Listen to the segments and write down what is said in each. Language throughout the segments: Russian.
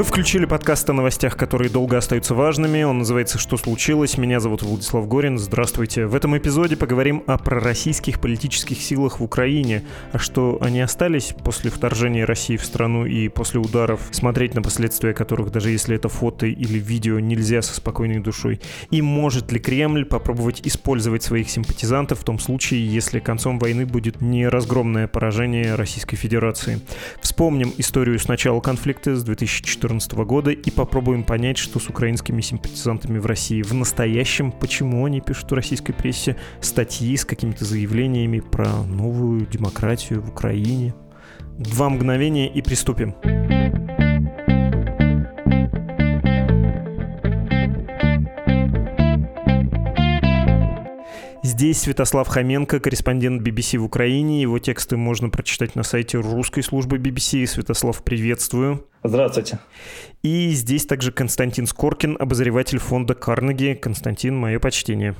Вы включили подкаст о новостях, которые долго остаются важными. Он называется «Что случилось?». Меня зовут Владислав Горин. Здравствуйте. В этом эпизоде поговорим о пророссийских политических силах в Украине. А что они остались после вторжения России в страну и после ударов, смотреть на последствия которых, даже если это фото или видео, нельзя со спокойной душой. И может ли Кремль попробовать использовать своих симпатизантов в том случае, если концом войны будет не разгромное поражение Российской Федерации. Вспомним историю с начала конфликта с 2014 2014 года и попробуем понять, что с украинскими симпатизантами в России в настоящем, почему они пишут в российской прессе статьи с какими-то заявлениями про новую демократию в Украине. Два мгновения и приступим. Здесь Святослав Хоменко, корреспондент BBC в Украине. Его тексты можно прочитать на сайте русской службы BBC. Святослав, приветствую. Здравствуйте. И здесь также Константин Скоркин, обозреватель фонда Карнеги. Константин, мое почтение.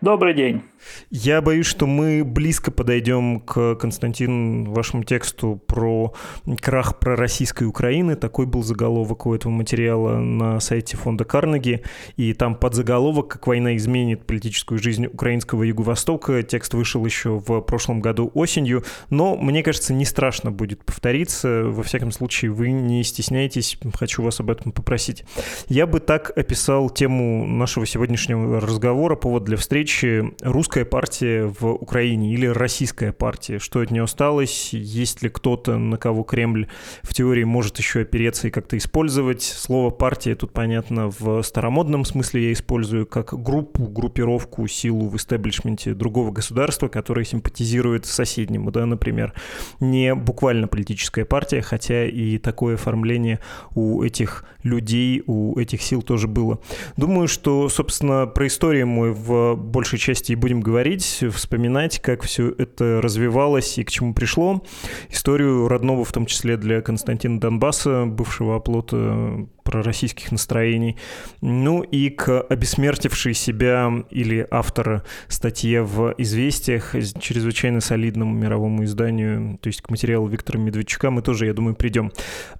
Добрый день. Я боюсь, что мы близко подойдем к, Константин, вашему тексту про крах про российской Украины. Такой был заголовок у этого материала на сайте фонда Карнеги. И там под заголовок «Как война изменит политическую жизнь украинского Юго-Востока». Текст вышел еще в прошлом году осенью. Но, мне кажется, не страшно будет повториться. Во всяком случае, вы не стесняйтесь. Хочу вас об этом попросить. Я бы так описал тему нашего сегодняшнего разговора, повод для встречи встречи русская партия в Украине или российская партия? Что от нее осталось? Есть ли кто-то, на кого Кремль в теории может еще опереться и как-то использовать? Слово «партия» тут, понятно, в старомодном смысле я использую как группу, группировку, силу в истеблишменте другого государства, которое симпатизирует соседнему, да, например. Не буквально политическая партия, хотя и такое оформление у этих людей, у этих сил тоже было. Думаю, что, собственно, про историю мы в большей части и будем говорить, вспоминать, как все это развивалось и к чему пришло. Историю родного, в том числе для Константина Донбасса, бывшего оплота пророссийских настроений. Ну и к обесмертившей себя или автора статье в «Известиях», чрезвычайно солидному мировому изданию, то есть к материалу Виктора Медведчука мы тоже, я думаю, придем.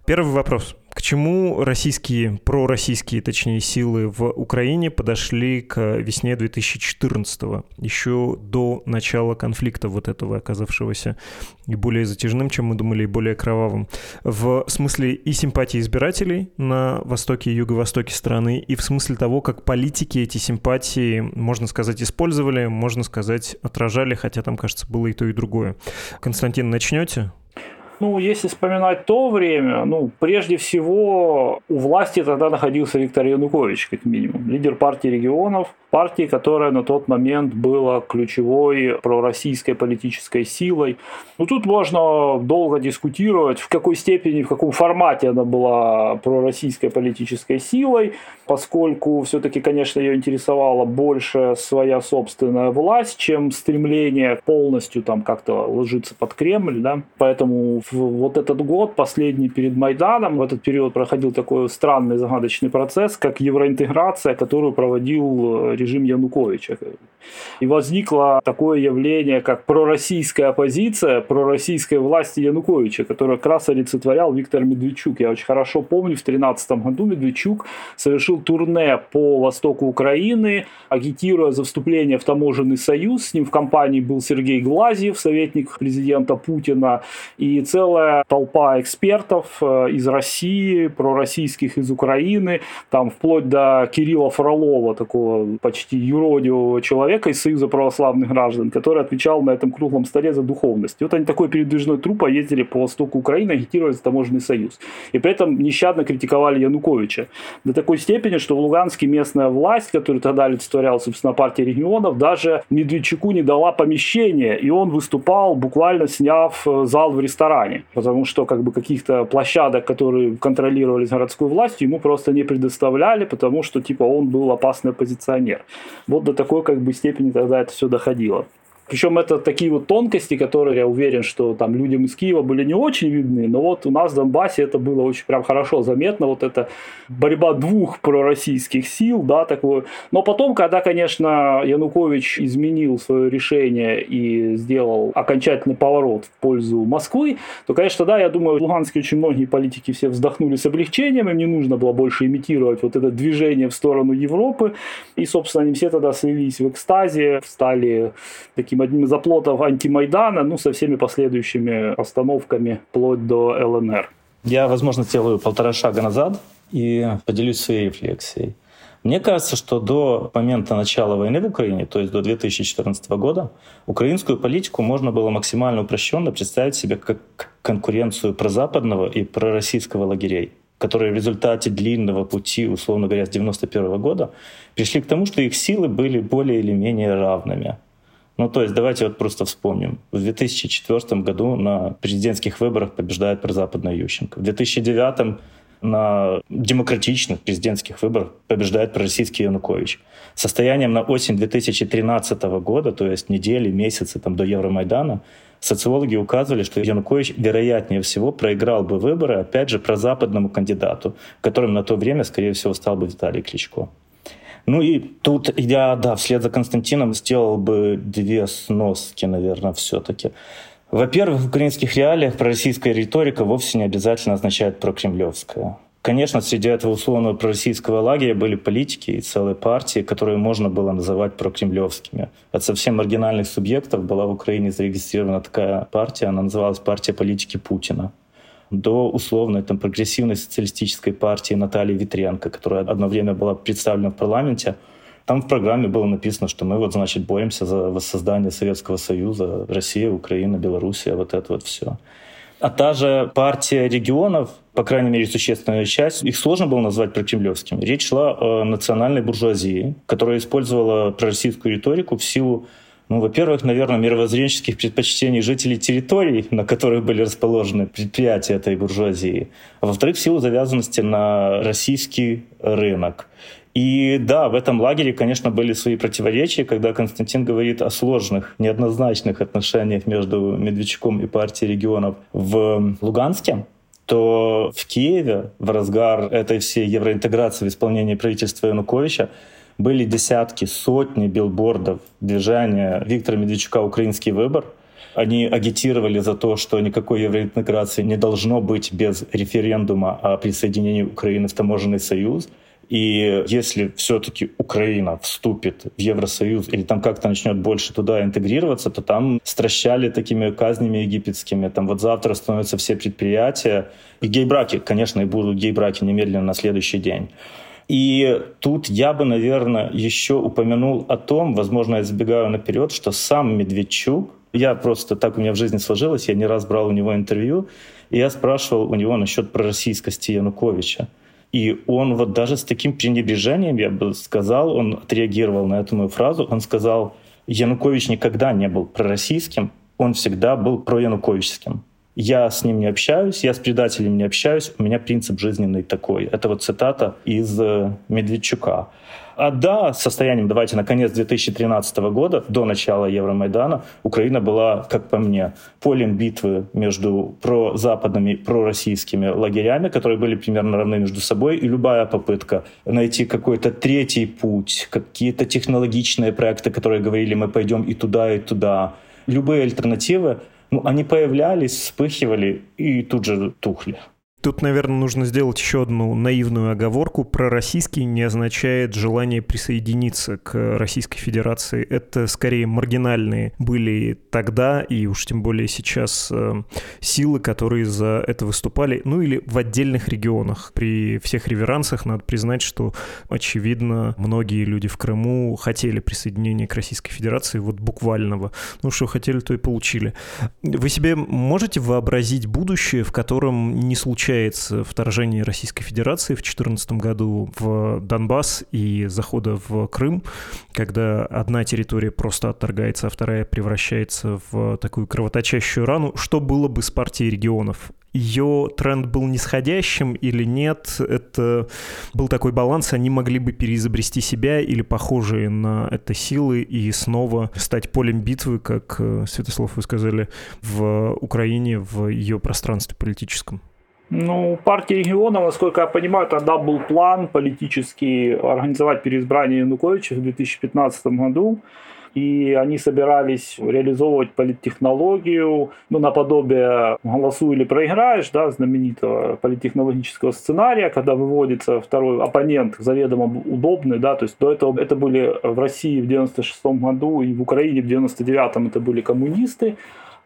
Первый вопрос. К чему российские, пророссийские, точнее, силы в Украине подошли к весне 2014 го еще до начала конфликта вот этого, оказавшегося и более затяжным, чем мы думали, и более кровавым. В смысле и симпатии избирателей на востоке и юго-востоке страны, и в смысле того, как политики эти симпатии, можно сказать, использовали, можно сказать, отражали, хотя там, кажется, было и то, и другое. Константин, начнете? Ну, если вспоминать то время, ну, прежде всего, у власти тогда находился Виктор Янукович, как минимум, лидер партии регионов, партии, которая на тот момент была ключевой пророссийской политической силой. Ну, тут можно долго дискутировать, в какой степени, в каком формате она была пророссийской политической силой, поскольку все-таки, конечно, ее интересовала больше своя собственная власть, чем стремление полностью там как-то ложиться под Кремль, да. Поэтому вот этот год, последний перед Майданом, в этот период проходил такой странный загадочный процесс, как евроинтеграция, которую проводил режим Януковича. И возникло такое явление, как пророссийская оппозиция, пророссийской власти Януковича, которая как раз олицетворял Виктор Медведчук. Я очень хорошо помню, в 2013 году Медведчук совершил турне по востоку Украины, агитируя за вступление в таможенный союз. С ним в компании был Сергей Глазьев, советник президента Путина, и целая толпа экспертов э, из России, пророссийских из Украины, там вплоть до Кирилла Фролова, такого почти юродивого человека, из Союза православных граждан, который отвечал на этом круглом столе за духовность. И вот они такой передвижной труп ездили по востоку Украины, агитировали за таможенный союз. И при этом нещадно критиковали Януковича. До такой степени, что в Луганске местная власть, которая тогда олицетворяла, собственно, партия регионов, даже Медведчуку не дала помещение, и он выступал, буквально сняв э, зал в ресторане. Потому что как бы каких-то площадок, которые контролировались городской властью, ему просто не предоставляли, потому что типа он был опасный оппозиционер. Вот до такой как бы степени тогда это все доходило. Причем это такие вот тонкости, которые, я уверен, что там людям из Киева были не очень видны, но вот у нас в Донбассе это было очень прям хорошо заметно, вот эта борьба двух пророссийских сил, да, такое. Но потом, когда, конечно, Янукович изменил свое решение и сделал окончательный поворот в пользу Москвы, то, конечно, да, я думаю, в Луганске очень многие политики все вздохнули с облегчением, им не нужно было больше имитировать вот это движение в сторону Европы, и, собственно, они все тогда слились в экстазе, стали таким таким одним из оплотов антимайдана, ну, со всеми последующими остановками вплоть до ЛНР. Я, возможно, сделаю полтора шага назад и поделюсь своей рефлексией. Мне кажется, что до момента начала войны в Украине, то есть до 2014 года, украинскую политику можно было максимально упрощенно представить себе как конкуренцию прозападного и пророссийского лагерей которые в результате длинного пути, условно говоря, с 1991 года, пришли к тому, что их силы были более или менее равными. Ну, то есть давайте вот просто вспомним. В 2004 году на президентских выборах побеждает прозападная Ющенко. В 2009 на демократичных президентских выборах побеждает пророссийский Янукович. Состоянием на осень 2013 года, то есть недели, месяцы там, до Евромайдана, социологи указывали, что Янукович, вероятнее всего, проиграл бы выборы, опять же, прозападному кандидату, которым на то время, скорее всего, стал бы Виталий Кличко. Ну и тут я, да, вслед за Константином сделал бы две сноски, наверное, все-таки. Во-первых, в украинских реалиях пророссийская риторика вовсе не обязательно означает прокремлевская. Конечно, среди этого условного пророссийского лагеря были политики и целые партии, которые можно было называть прокремлевскими. От совсем маргинальных субъектов была в Украине зарегистрирована такая партия, она называлась «Партия политики Путина» до условной там, прогрессивной социалистической партии Натальи Витренко, которая одно время была представлена в парламенте. Там в программе было написано, что мы вот, значит, боремся за воссоздание Советского Союза, Россия, Украина, Белоруссия, вот это вот все. А та же партия регионов, по крайней мере, существенная часть, их сложно было назвать прокремлевскими. Речь шла о национальной буржуазии, которая использовала пророссийскую риторику в силу ну, во-первых, наверное, мировоззренческих предпочтений жителей территорий, на которых были расположены предприятия этой буржуазии. А во-вторых, в силу завязанности на российский рынок. И да, в этом лагере, конечно, были свои противоречия, когда Константин говорит о сложных, неоднозначных отношениях между Медведчуком и партией регионов в Луганске то в Киеве в разгар этой всей евроинтеграции в исполнении правительства Януковича были десятки, сотни билбордов движения Виктора Медведчука «Украинский выбор». Они агитировали за то, что никакой евроинтеграции не должно быть без референдума о присоединении Украины в таможенный союз. И если все-таки Украина вступит в Евросоюз или там как-то начнет больше туда интегрироваться, то там стращали такими казнями египетскими. Там вот завтра становятся все предприятия. И гей-браки, конечно, и будут гей-браки немедленно на следующий день. И тут я бы, наверное, еще упомянул о том, возможно, я забегаю наперед, что сам Медведчук, я просто так у меня в жизни сложилось, я не раз брал у него интервью, и я спрашивал у него насчет пророссийскости Януковича. И он вот даже с таким пренебрежением, я бы сказал, он отреагировал на эту мою фразу, он сказал, Янукович никогда не был пророссийским, он всегда был проянуковичским я с ним не общаюсь, я с предателем не общаюсь, у меня принцип жизненный такой. Это вот цитата из э, Медведчука. А да, состоянием, давайте, на конец 2013 года, до начала Евромайдана, Украина была, как по мне, полем битвы между прозападными пророссийскими лагерями, которые были примерно равны между собой, и любая попытка найти какой-то третий путь, какие-то технологичные проекты, которые говорили, мы пойдем и туда, и туда, любые альтернативы ну, они появлялись, вспыхивали и тут же тухли. Тут, наверное, нужно сделать еще одну наивную оговорку. Пророссийский не означает желание присоединиться к Российской Федерации. Это скорее маргинальные были тогда и уж тем более сейчас э, силы, которые за это выступали, ну или в отдельных регионах. При всех реверансах надо признать, что, очевидно, многие люди в Крыму хотели присоединения к Российской Федерации, вот буквального. Ну, что хотели, то и получили. Вы себе можете вообразить будущее, в котором не случится случается вторжение Российской Федерации в 2014 году в Донбасс и захода в Крым, когда одна территория просто отторгается, а вторая превращается в такую кровоточащую рану, что было бы с партией регионов? ее тренд был нисходящим или нет, это был такой баланс, они могли бы переизобрести себя или похожие на это силы и снова стать полем битвы, как, э, Святослав, вы сказали, в Украине, в ее пространстве политическом. Ну, партии регионов, насколько я понимаю, тогда был план политический организовать переизбрание Януковича в 2015 году. И они собирались реализовывать политтехнологию, ну, наподобие «голосуй или проиграешь», да, знаменитого политтехнологического сценария, когда выводится второй оппонент, заведомо удобный, да, то есть до этого это были в России в 96 году и в Украине в 99 это были коммунисты,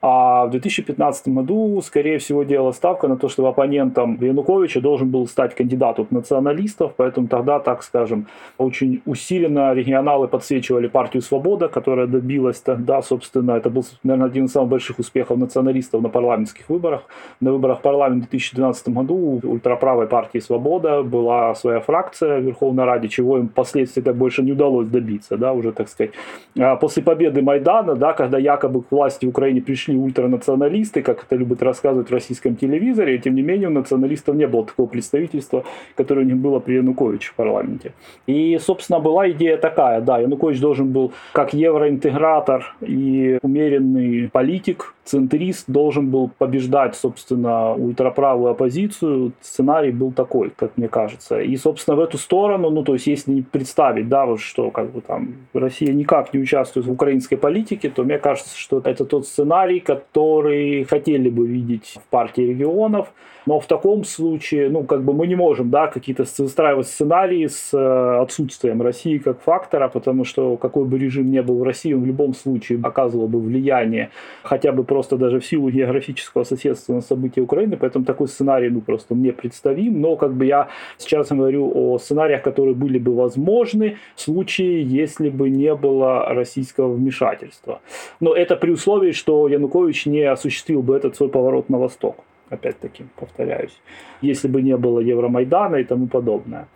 а в 2015 году, скорее всего, делала ставка на то, что оппонентом Януковича должен был стать кандидат от националистов, поэтому тогда, так скажем, очень усиленно регионалы подсвечивали партию «Свобода», которая добилась тогда, собственно, это был, наверное, один из самых больших успехов националистов на парламентских выборах. На выборах в парламент в 2012 году у ультраправой партии «Свобода» была своя фракция в Верховной Раде, чего им впоследствии так больше не удалось добиться, да, уже, так сказать. А после победы Майдана, да, когда якобы к власти в Украине пришли пришли ультранационалисты, как это любят рассказывать в российском телевизоре, и тем не менее у националистов не было такого представительства, которое у них было при Януковиче в парламенте. И, собственно, была идея такая, да, Янукович должен был как евроинтегратор и умеренный политик, центрист, должен был побеждать, собственно, ультраправую оппозицию. Сценарий был такой, как мне кажется. И, собственно, в эту сторону, ну, то есть, если представить, да, вот что, как бы там, Россия никак не участвует в украинской политике, то мне кажется, что это тот сценарий, который хотели бы видеть в партии регионов. Но в таком случае, ну, как бы мы не можем, да, какие-то выстраивать сценарии с э, отсутствием России как фактора, потому что какой бы режим ни был в России, он в любом случае оказывал бы влияние, хотя бы просто даже в силу географического соседства на события Украины, поэтому такой сценарий, ну, просто мне представим, но как бы я сейчас говорю о сценариях, которые были бы возможны в случае, если бы не было российского вмешательства. Но это при условии, что Янукович не осуществил бы этот свой поворот на восток опять-таки, повторяюсь, если бы не было Евромайдана и тому подобное.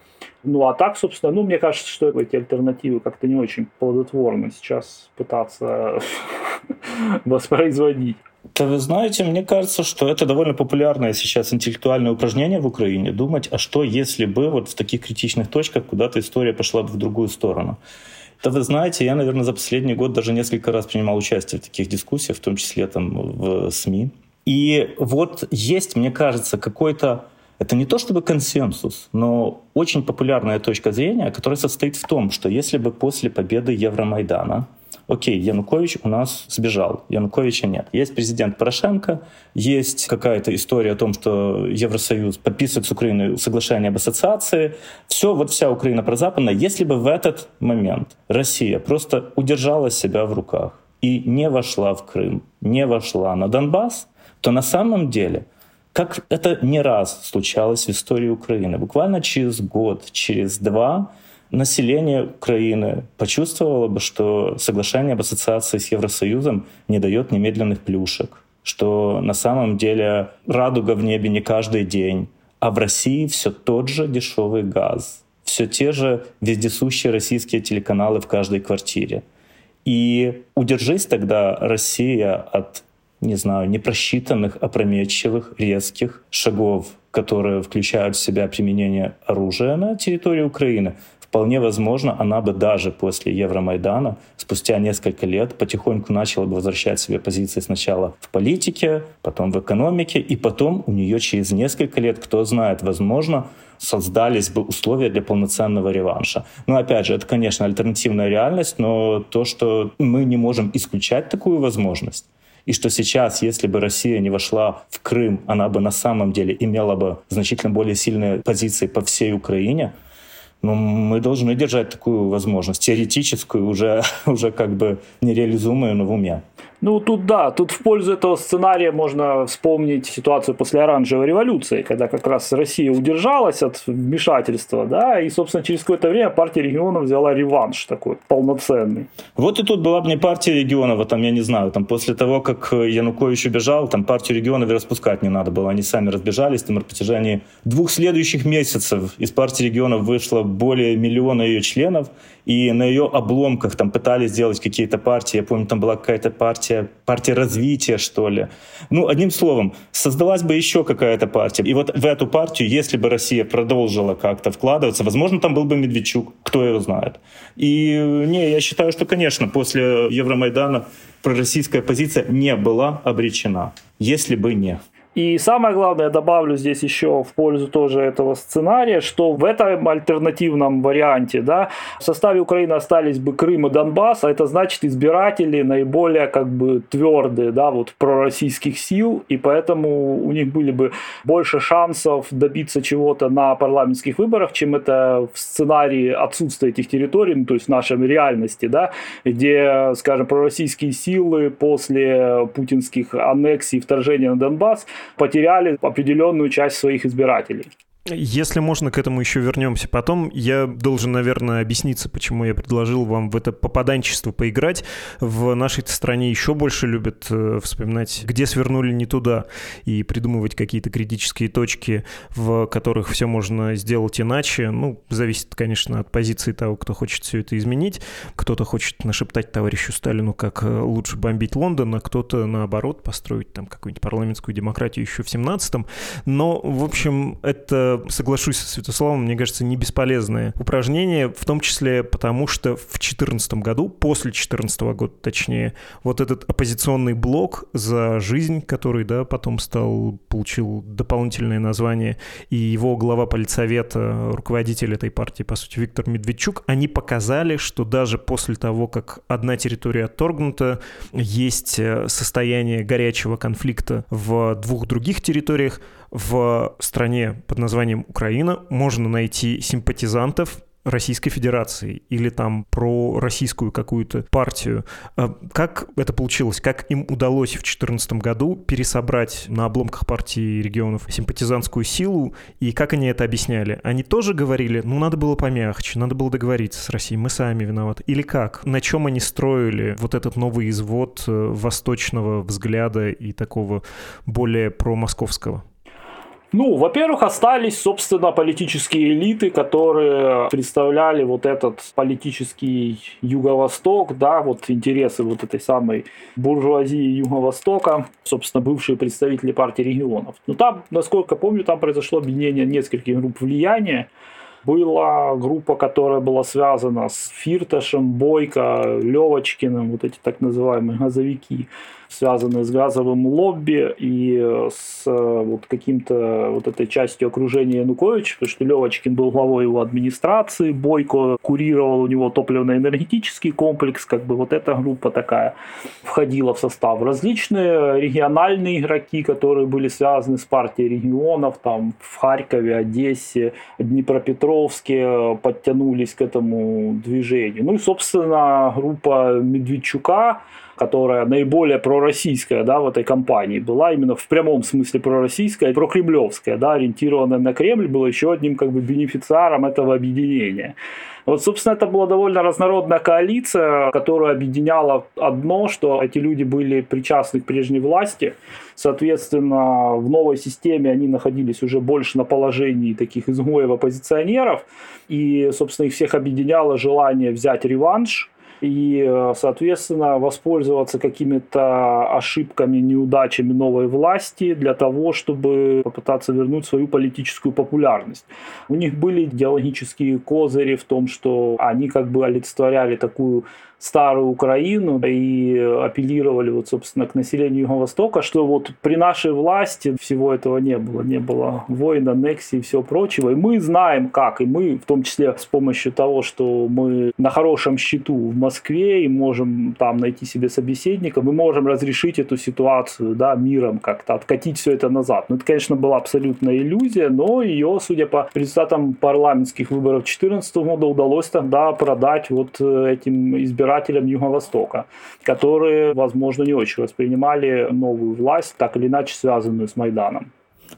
Ну а так, собственно, ну мне кажется, что эти альтернативы как-то не очень плодотворно сейчас пытаться воспроизводить. Да вы знаете, мне кажется, что это довольно популярное сейчас интеллектуальное упражнение в Украине. Думать, а что если бы вот в таких критичных точках куда-то история пошла бы в другую сторону. Да вы знаете, я, наверное, за последний год даже несколько раз принимал участие в таких дискуссиях, в том числе там в СМИ. И вот есть, мне кажется, какой-то это не то чтобы консенсус, но очень популярная точка зрения, которая состоит в том, что если бы после победы Евромайдана, окей, Янукович у нас сбежал, Януковича нет. Есть президент Порошенко, есть какая-то история о том, что Евросоюз подписывает с Украиной соглашение об ассоциации, все, вот вся Украина прозападная. Если бы в этот момент Россия просто удержала себя в руках и не вошла в Крым, не вошла на Донбасс, то на самом деле, как это не раз случалось в истории Украины, буквально через год, через два население Украины почувствовало бы, что соглашение об ассоциации с Евросоюзом не дает немедленных плюшек, что на самом деле радуга в небе не каждый день, а в России все тот же дешевый газ, все те же вездесущие российские телеканалы в каждой квартире. И удержись тогда Россия от не знаю, непросчитанных, опрометчивых, резких шагов, которые включают в себя применение оружия на территории Украины, вполне возможно, она бы даже после Евромайдана, спустя несколько лет, потихоньку начала бы возвращать себе позиции сначала в политике, потом в экономике, и потом у нее через несколько лет, кто знает, возможно, создались бы условия для полноценного реванша. Но опять же, это, конечно, альтернативная реальность, но то, что мы не можем исключать такую возможность, и что сейчас, если бы Россия не вошла в Крым, она бы на самом деле имела бы значительно более сильные позиции по всей Украине, ну, мы должны держать такую возможность, теоретическую, уже, уже как бы нереализуемую, но в уме. Ну, тут да, тут в пользу этого сценария можно вспомнить ситуацию после оранжевой революции, когда как раз Россия удержалась от вмешательства, да, и, собственно, через какое-то время партия регионов взяла реванш такой полноценный. Вот и тут была бы не партия регионов, а там, я не знаю, там после того, как Янукович убежал, там партию регионов распускать не надо было, они сами разбежались, там на протяжении двух следующих месяцев из партии регионов вышло более миллиона ее членов, и на ее обломках там пытались сделать какие-то партии. Я помню, там была какая-то партия, партия развития, что ли. Ну, одним словом, создалась бы еще какая-то партия. И вот в эту партию, если бы Россия продолжила как-то вкладываться, возможно, там был бы Медведчук, кто его знает. И не, я считаю, что, конечно, после Евромайдана пророссийская позиция не была обречена, если бы не. И самое главное, добавлю здесь еще в пользу тоже этого сценария, что в этом альтернативном варианте да, в составе Украины остались бы Крым и Донбасс, а это значит избиратели наиболее как бы твердые да, вот, пророссийских сил, и поэтому у них были бы больше шансов добиться чего-то на парламентских выборах, чем это в сценарии отсутствия этих территорий, ну, то есть в нашей реальности, да, где, скажем, пророссийские силы после путинских аннексий и вторжения на Донбасс потеряли определенную часть своих избирателей. Если можно, к этому еще вернемся потом. Я должен, наверное, объясниться, почему я предложил вам в это попаданчество поиграть. В нашей стране еще больше любят э, вспоминать, где свернули не туда, и придумывать какие-то критические точки, в которых все можно сделать иначе. Ну, зависит, конечно, от позиции того, кто хочет все это изменить. Кто-то хочет нашептать товарищу Сталину, как э, лучше бомбить Лондон, а кто-то, наоборот, построить там какую-нибудь парламентскую демократию еще в 17-м. Но, в общем, это соглашусь с Святославом, мне кажется, не бесполезное упражнение, в том числе потому, что в 2014 году, после 2014 года точнее, вот этот оппозиционный блок за жизнь, который, да, потом стал, получил дополнительное название, и его глава политсовета, руководитель этой партии, по сути, Виктор Медведчук, они показали, что даже после того, как одна территория отторгнута, есть э, состояние горячего конфликта в двух других территориях, в стране под названием Украина можно найти симпатизантов Российской Федерации или там про российскую какую-то партию. А как это получилось? Как им удалось в 2014 году пересобрать на обломках партии регионов симпатизантскую силу? И как они это объясняли? Они тоже говорили, ну, надо было помягче, надо было договориться с Россией, мы сами виноваты. Или как? На чем они строили вот этот новый извод э, восточного взгляда и такого более промосковского? Ну, во-первых, остались, собственно, политические элиты, которые представляли вот этот политический Юго-Восток, да, вот интересы вот этой самой буржуазии Юго-Востока, собственно, бывшие представители партии регионов. Но там, насколько помню, там произошло объединение нескольких групп влияния, была группа, которая была связана с Фирташем, Бойко, Левочкиным, вот эти так называемые газовики связанные с газовым лобби и с э, вот каким-то вот этой частью окружения Януковича, потому что Левочкин был главой его администрации, Бойко курировал у него топливно-энергетический комплекс, как бы вот эта группа такая входила в состав. Различные региональные игроки, которые были связаны с партией регионов, там в Харькове, Одессе, Днепропетровске подтянулись к этому движению. Ну и, собственно, группа Медведчука, которая наиболее пророссийская да, в этой кампании, была именно в прямом смысле пророссийская, прокремлевская, да, ориентированная на Кремль, была еще одним как бы бенефициаром этого объединения. Вот, собственно, это была довольно разнородная коалиция, которая объединяла одно, что эти люди были причастны к прежней власти. Соответственно, в новой системе они находились уже больше на положении таких изгоев-оппозиционеров. И, собственно, их всех объединяло желание взять реванш и, э, соответственно, воспользоваться какими-то ошибками, неудачами новой власти для того, чтобы попытаться вернуть свою политическую популярность. У них были идеологические козыри в том, что они как бы олицетворяли такую старую Украину и апеллировали, вот, собственно, к населению Юго-Востока, что вот при нашей власти всего этого не было. Не было войн, аннексий и всего прочего. И мы знаем как. И мы, в том числе с помощью того, что мы на хорошем счету в Москве и можем там найти себе собеседника, мы можем разрешить эту ситуацию да, миром как-то, откатить все это назад. Ну, это, конечно, была абсолютная иллюзия, но ее, судя по результатам парламентских выборов 2014 года, удалось тогда продать вот э, этим избирателям Юго-Востока, которые, возможно, не очень воспринимали новую власть, так или иначе связанную с Майданом.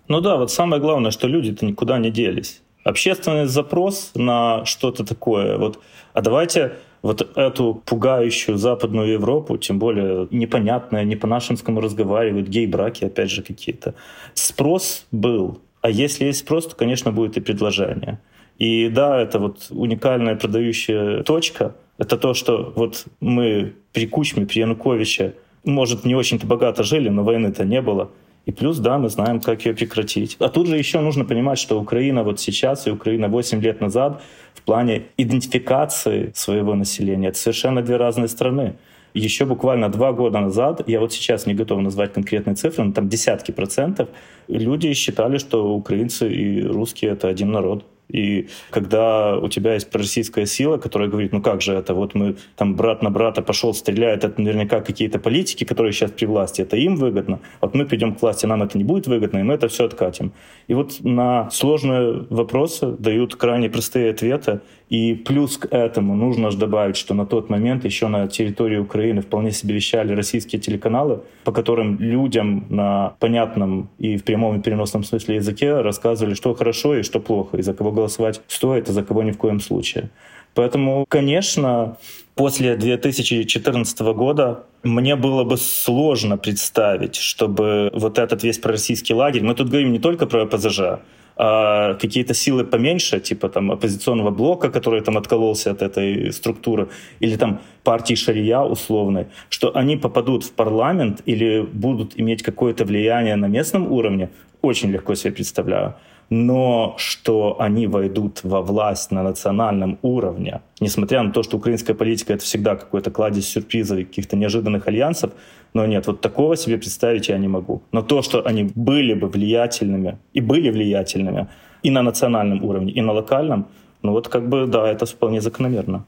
Ну да, вот самое главное, что люди-то никуда не делись. Общественный запрос на что-то такое. Вот, а давайте вот эту пугающую Западную Европу, тем более непонятное, не по-нашенскому разговаривают, гей-браки опять же какие-то. Спрос был. А если есть спрос, то, конечно, будет и предложение. И да, это вот уникальная продающая точка. Это то, что вот мы при Кучме, при Януковиче, может, не очень-то богато жили, но войны-то не было. И плюс, да, мы знаем, как ее прекратить. А тут же еще нужно понимать, что Украина вот сейчас и Украина 8 лет назад в плане идентификации своего населения — это совершенно две разные страны. Еще буквально два года назад, я вот сейчас не готов назвать конкретные цифры, но там десятки процентов, люди считали, что украинцы и русские — это один народ. И когда у тебя есть пророссийская сила, которая говорит, ну как же это, вот мы там брат на брата пошел, стреляет, это наверняка какие-то политики, которые сейчас при власти, это им выгодно, вот мы придем к власти, нам это не будет выгодно, и мы это все откатим. И вот на сложные вопросы дают крайне простые ответы, и плюс к этому нужно же добавить, что на тот момент еще на территории Украины вполне себе вещали российские телеканалы, по которым людям на понятном и в прямом и переносном смысле языке рассказывали, что хорошо и что плохо, и за кого голосовать стоит, а за кого ни в коем случае. Поэтому, конечно, после 2014 года мне было бы сложно представить, чтобы вот этот весь пророссийский лагерь, мы тут говорим не только про ПЗЖ, а какие-то силы поменьше, типа там оппозиционного блока, который там откололся от этой структуры, или там партии Шария условной, что они попадут в парламент или будут иметь какое-то влияние на местном уровне, очень легко себе представляю но что они войдут во власть на национальном уровне, несмотря на то, что украинская политика это всегда какой-то кладезь сюрпризов и каких-то неожиданных альянсов, но нет, вот такого себе представить я не могу. Но то, что они были бы влиятельными и были влиятельными и на национальном уровне, и на локальном, ну вот как бы да, это вполне закономерно.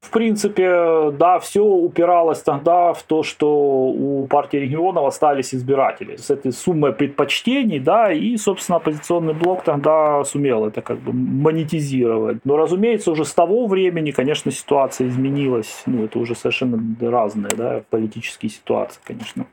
В принципе, да, все упиралось тогда в то, что у партии регионов остались избиратели с этой суммой предпочтений, да, и, собственно, оппозиционный блок тогда сумел это как бы монетизировать. Но, разумеется, уже с того времени, конечно, ситуация изменилась. Ну, это уже совершенно разные, да, политические ситуации, конечно.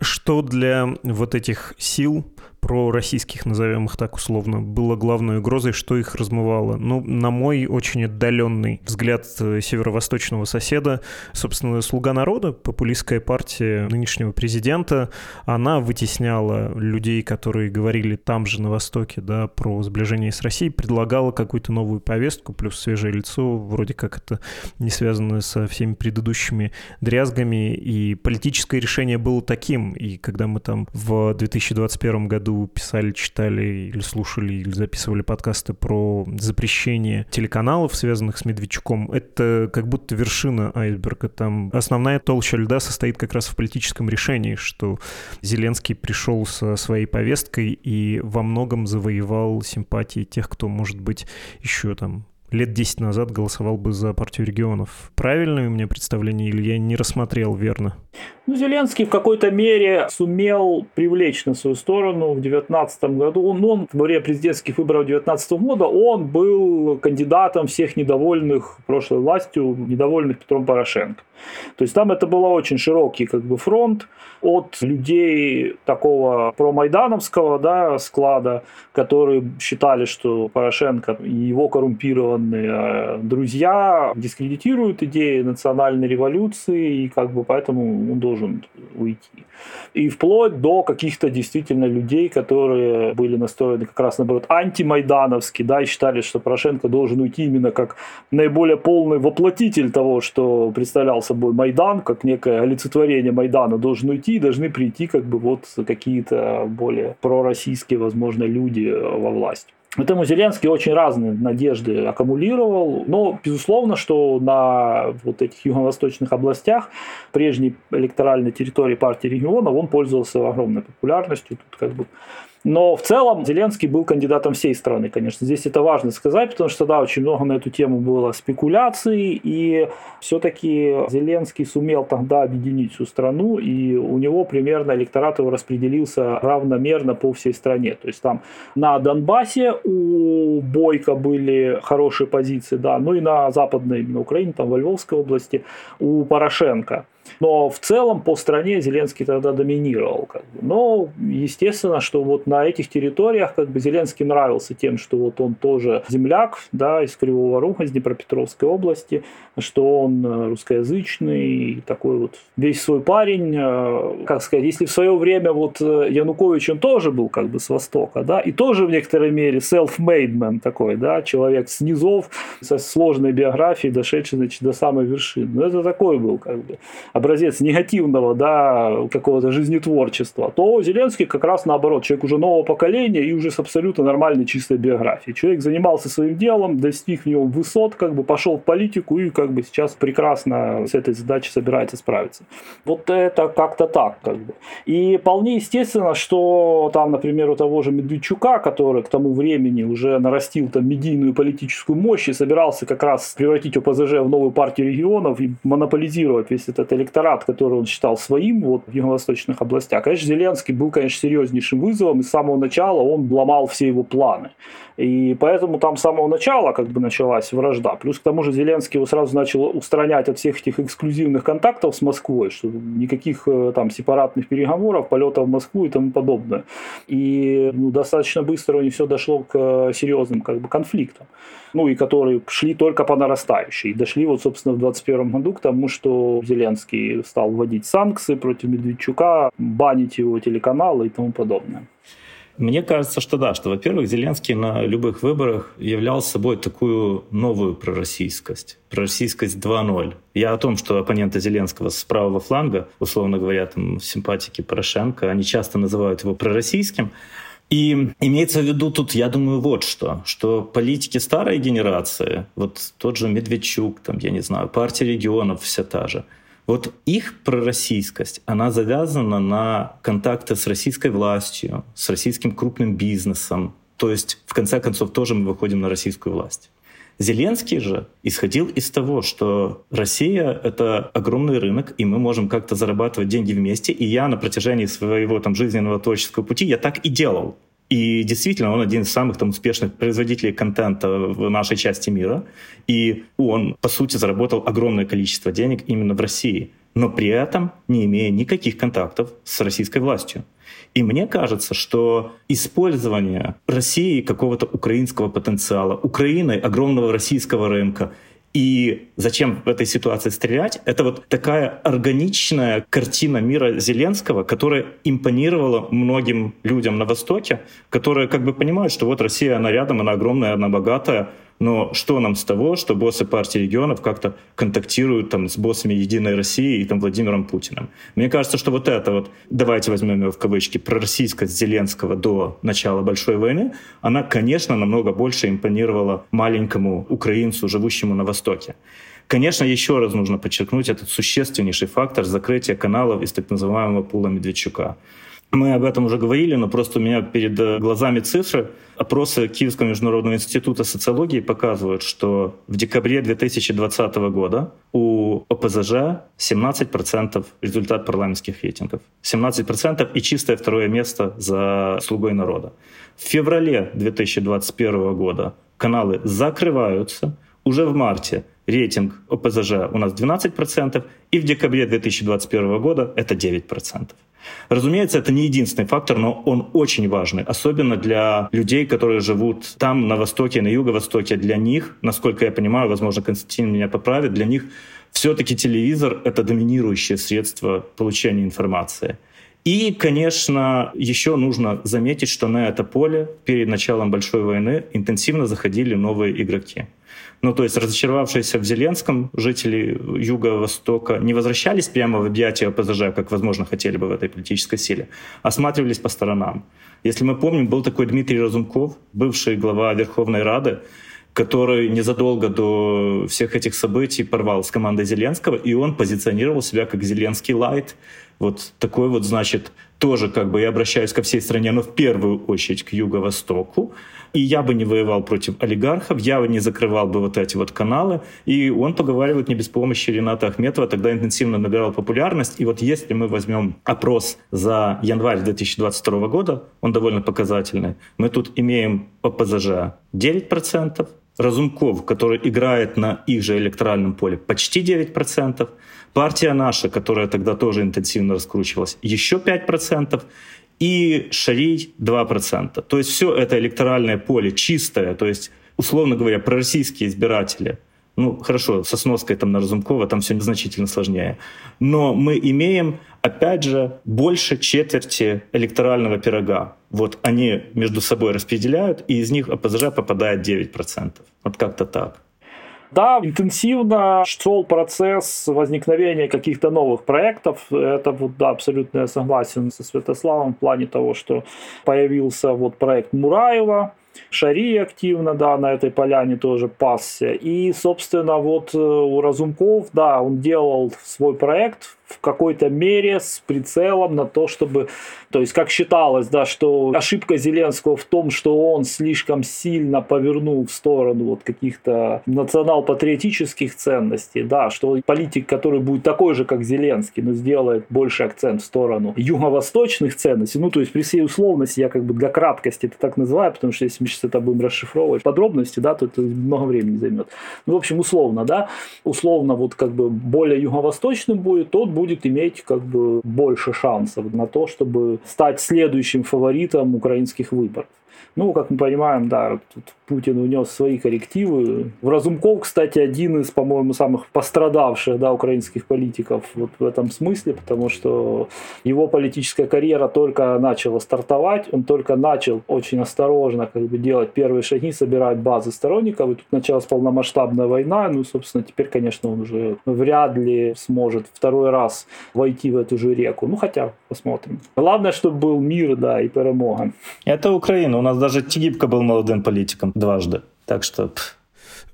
Что для вот этих сил про российских, назовем их так условно, было главной угрозой, что их размывало? Ну, на мой очень отдаленный взгляд э, северо-восточного соседа, собственно, «Слуга народа», популистская партия нынешнего президента, она вытесняла людей, которые говорили там же, на Востоке, да, про сближение с Россией, предлагала какую-то новую повестку, плюс свежее лицо, вроде как это не связано со всеми предыдущими дрязгами, и политическое решение было таким, и когда мы там в 2021 году писали, читали или слушали, или записывали подкасты про запрещение телеканалов, связанных с Медведчуком, это как будто вершина айсберга. Там основная толща льда состоит как раз в политическом решении, что Зеленский пришел со своей повесткой и во многом завоевал симпатии тех, кто, может быть, еще там лет 10 назад голосовал бы за партию регионов. Правильное у меня представление или я не рассмотрел верно? Ну, Зеленский в какой-то мере сумел привлечь на свою сторону в 2019 году. Он, он во время президентских выборов 2019 года он был кандидатом всех недовольных прошлой властью, недовольных Петром Порошенко. То есть там это был очень широкий как бы фронт от людей такого промайдановского да, склада, которые считали, что Порошенко и его коррумпированные э, друзья дискредитируют идеи национальной революции, и как бы поэтому он должен уйти. И вплоть до каких-то действительно людей, которые были настроены как раз наоборот антимайдановски, да, и считали, что Порошенко должен уйти именно как наиболее полный воплотитель того, что представлял собой Майдан, как некое олицетворение Майдана должен уйти, и должны прийти как бы вот какие-то более пророссийские, возможно, люди во власть. Поэтому Зеленский очень разные надежды аккумулировал, но безусловно, что на вот этих юго-восточных областях, прежней электоральной территории партии регионов, он пользовался огромной популярностью. Тут как бы Но в целом Зеленский был кандидатом всей страны, конечно. Здесь это важно сказать, потому что, да, очень много на эту тему было спекуляций, и все-таки Зеленский сумел тогда объединить всю страну, и у него примерно электорат его распределился равномерно по всей стране. То есть там на Донбассе у Бойко были хорошие позиции, да, ну и на западной, на Украине, там во Львовской области у Порошенко. Но в целом по стране Зеленский тогда доминировал. Как бы. Но естественно, что вот на этих территориях как бы Зеленский нравился тем, что вот он тоже земляк, да, из Кривого Рога, из Днепропетровской области, что он э, русскоязычный, такой вот весь свой парень, э, как сказать, если в свое время вот э, Янукович, он тоже был как бы с Востока, да, и тоже в некоторой мере self-made man такой, да, человек с низов, со сложной биографией, дошедший, значит, до самой вершины. Но это такой был как бы образец негативного, да, какого-то жизнетворчества, то Зеленский как раз наоборот, человек уже нового поколения и уже с абсолютно нормальной чистой биографией. Человек занимался своим делом, достиг в нем высот, как бы пошел в политику и как бы сейчас прекрасно с этой задачей собирается справиться. Вот это как-то так, как бы. И вполне естественно, что там, например, у того же Медведчука, который к тому времени уже нарастил там медийную политическую мощь и собирался как раз превратить ОПЗЖ в новую партию регионов и монополизировать весь этот электорат, который он считал своим вот, в юго-восточных областях. Конечно, Зеленский был, конечно, серьезнейшим вызовом, и с самого начала он ломал все его планы. И поэтому там с самого начала как бы началась вражда. Плюс к тому же Зеленский его сразу начал устранять от всех этих эксклюзивных контактов с Москвой, что никаких э, там сепаратных переговоров, полетов в Москву и тому подобное. И ну, достаточно быстро у них все дошло к э, серьезным как бы конфликтам. Ну и которые шли только по нарастающей. И дошли вот, собственно, в 2021 году к тому, что Зеленский стал вводить санкции против Медведчука, банить его телеканалы и тому подобное. Мне кажется, что да, что, во-первых, Зеленский на любых выборах являл собой такую новую пророссийскость, пророссийскость 2.0. Я о том, что оппоненты Зеленского с правого фланга, условно говоря, там, симпатики Порошенко, они часто называют его пророссийским, и имеется в виду тут, я думаю, вот что, что политики старой генерации, вот тот же Медведчук, там, я не знаю, партия регионов вся та же — вот их пророссийскость, она завязана на контакты с российской властью, с российским крупным бизнесом. То есть, в конце концов, тоже мы выходим на российскую власть. Зеленский же исходил из того, что Россия — это огромный рынок, и мы можем как-то зарабатывать деньги вместе. И я на протяжении своего там, жизненного творческого пути я так и делал. И действительно, он один из самых там, успешных производителей контента в нашей части мира. И он, по сути, заработал огромное количество денег именно в России, но при этом не имея никаких контактов с российской властью. И мне кажется, что использование России какого-то украинского потенциала, Украины огромного российского рынка — и зачем в этой ситуации стрелять? Это вот такая органичная картина мира Зеленского, которая импонировала многим людям на Востоке, которые как бы понимают, что вот Россия, она рядом, она огромная, она богатая, но что нам с того, что боссы партии регионов как-то контактируют там с боссами Единой России и там Владимиром Путиным? Мне кажется, что вот это вот, давайте возьмем его в кавычки, пророссийскость Зеленского до начала Большой войны, она, конечно, намного больше импонировала маленькому украинцу, живущему на Востоке. Конечно, еще раз нужно подчеркнуть этот существеннейший фактор закрытия каналов из так называемого пула Медведчука. Мы об этом уже говорили, но просто у меня перед э, глазами цифры. Опросы Киевского международного института социологии показывают, что в декабре 2020 года у ОПЗЖ 17% результат парламентских рейтингов. 17% и чистое второе место за «Слугой народа». В феврале 2021 года каналы закрываются. Уже в марте рейтинг ОПЗЖ у нас 12%, и в декабре 2021 года это 9%. Разумеется, это не единственный фактор, но он очень важный, особенно для людей, которые живут там, на востоке, на юго-востоке. Для них, насколько я понимаю, возможно, Константин меня поправит, для них все-таки телевизор — это доминирующее средство получения информации. И, конечно, еще нужно заметить, что на это поле перед началом большой войны интенсивно заходили новые игроки. Ну, то есть разочаровавшиеся в Зеленском жители Юго-Востока не возвращались прямо в объятия ОПЗЖ, как, возможно, хотели бы в этой политической силе, осматривались по сторонам. Если мы помним, был такой Дмитрий Разумков, бывший глава Верховной Рады, который незадолго до всех этих событий порвал с командой Зеленского, и он позиционировал себя как Зеленский лайт, Вот такой вот, значит, тоже как бы я обращаюсь ко всей стране, но в первую очередь к юго-востоку. И я бы не воевал против олигархов, я бы не закрывал бы вот эти вот каналы. И он поговаривает не без помощи Рената Ахметова, тогда интенсивно набирал популярность. И вот если мы возьмем опрос за январь 2022 года, он довольно показательный, мы тут имеем ОПЗЖ 9%, Разумков, который играет на их же электоральном поле, почти 9%. Партия наша, которая тогда тоже интенсивно раскручивалась, еще 5% и Шарий 2%. То есть все это электоральное поле чистое, то есть, условно говоря, пророссийские избиратели. Ну, хорошо, со сноской там на Разумкова там все значительно сложнее. Но мы имеем, опять же, больше четверти электорального пирога. Вот они между собой распределяют, и из них ОПЗЖ попадает 9%. Вот как-то так. Да, интенсивно шел процесс возникновения каких-то новых проектов. Это вот, да, абсолютно я согласен со Святославом в плане того, что появился вот проект Мураева, Шари активно, да, на этой поляне тоже пасся. И, собственно, вот э, у Разумков, да, он делал свой проект в какой-то мере с прицелом на то, чтобы, то есть как считалось, да, что ошибка Зеленского в том, что он слишком сильно повернул в сторону вот каких-то национал-патриотических ценностей, да, что политик, который будет такой же, как Зеленский, но сделает больше акцент в сторону юго-восточных ценностей, ну, то есть при всей условности, я как бы для краткости это так называю, потому что если мы сейчас это будем расшифровывать подробности, да, то это много времени займет. Ну, в общем, условно, да, условно вот как бы более юго-восточным будет, тот будет иметь как бы больше шансов на то, чтобы стать следующим фаворитом украинских выборов. Ну, как мы понимаем, да, тут Путин внес свои коррективы. В Разумков, кстати, один из, по-моему, самых пострадавших да, украинских политиков вот в этом смысле, потому что его политическая карьера только начала стартовать, он только начал очень осторожно как бы, делать первые шаги, собирать базы сторонников, и тут началась полномасштабная война, ну, собственно, теперь, конечно, он уже вряд ли сможет второй раз войти в эту же реку. Ну, хотя, посмотрим. Главное, чтобы был мир, да, и перемога. Это Украина. У нас даже Тигибко был молодым политиком дважды. Так что пф,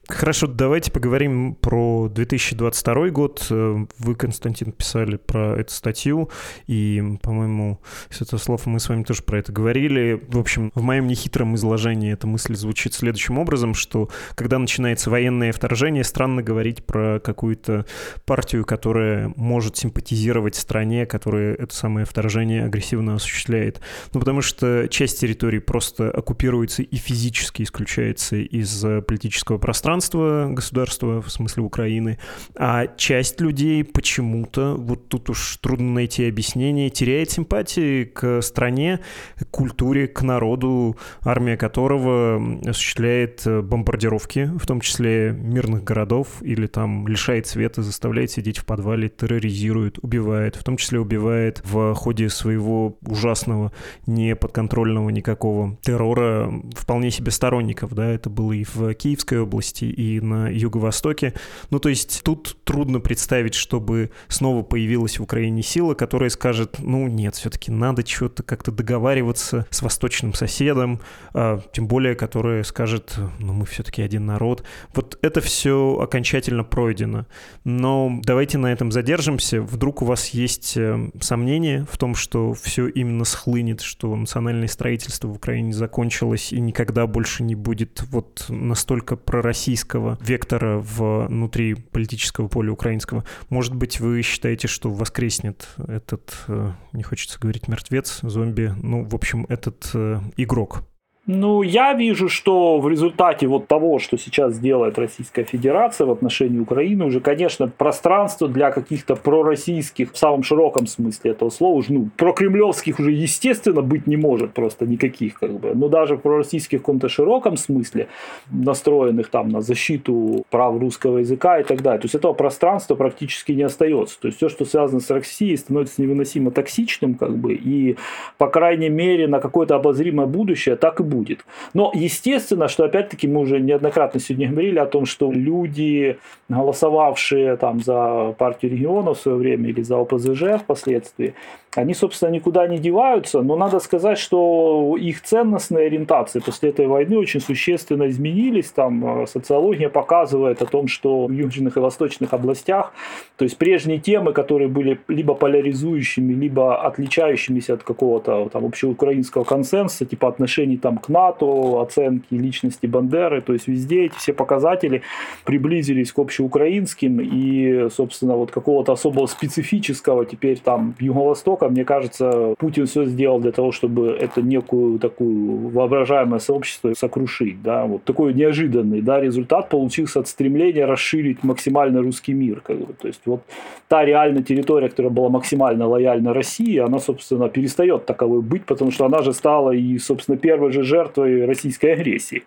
Хорошо, давайте поговорим про 2022 год. Э, вы, Константин, писали про эту статью, и, по-моему, Святослав, мы с вами тоже про это говорили. В общем, в моем нехитром изложении эта мысль звучит следующим образом, что когда начинается военное вторжение, странно говорить про какую-то партию, которая может симпатизировать стране, которая это самое вторжение агрессивно осуществляет. Ну, потому что часть территории просто оккупируется и физически исключается из политического пространства, пространство государства, в смысле Украины, а часть людей почему-то, вот тут уж трудно найти объяснение, теряет симпатии к стране, к культуре, к народу, армия которого осуществляет бомбардировки, в том числе мирных городов, или там лишает света, заставляет сидеть в подвале, терроризирует, убивает, в том числе убивает в ходе своего ужасного, неподконтрольного никакого террора вполне себе сторонников, да, это было и в Киевской области, и на юго-востоке. Ну, то есть тут трудно представить, чтобы снова появилась в Украине сила, которая скажет, ну, нет, все-таки надо что-то как-то договариваться с восточным соседом, а, тем более, которая скажет, ну, мы все-таки один народ. Вот это все окончательно пройдено. Но давайте на этом задержимся. Вдруг у вас есть э, сомнения в том, что все именно схлынет, что национальное строительство в Украине закончилось и никогда больше не будет вот настолько пророссийским российского вектора внутри политического поля украинского. Может быть, вы считаете, что воскреснет этот, э, не хочется говорить мертвец, зомби, ну, в общем, этот э, игрок? Ну, я вижу, что в результате вот того, что сейчас делает Российская Федерация в отношении Украины, уже, конечно, пространство для каких-то пророссийских, в самом широком смысле этого слова, уже, ну, прокремлевских уже, естественно, быть не может просто никаких, как бы. Но даже пророссийских в каком-то широком смысле, настроенных там на защиту прав русского языка и так далее. То есть этого пространства практически не остается. То есть все, что связано с Россией, становится невыносимо токсичным, как бы, и, по крайней мере, на какое-то обозримое будущее так и будет будет. Но естественно, что опять-таки мы уже неоднократно сегодня говорили о том, что люди, голосовавшие там за партию регионов в свое время или за ОПЗЖ впоследствии, они, собственно, никуда не деваются, но надо сказать, что их ценностные ориентации после этой войны очень существенно изменились. Там э, социология показывает о том, что в южных и восточных областях, то есть прежние темы, которые были либо поляризующими, либо отличающимися от какого-то там общеукраинского консенсуса, типа отношений там к НАТО, оценки личности Бандеры, то есть везде эти все показатели приблизились к общеукраинским и, собственно, вот какого-то особого специфического теперь там Юго-Востока мне кажется, Путин все сделал для того, чтобы это некую такую воображаемое сообщество сокрушить. Да? Вот такой неожиданный да, результат получился от стремления расширить максимально русский мир. Как бы. То есть вот та реальная территория, которая была максимально лояльна России, она, собственно, перестает таковой быть, потому что она же стала и, собственно, первой же жертвой российской агрессии.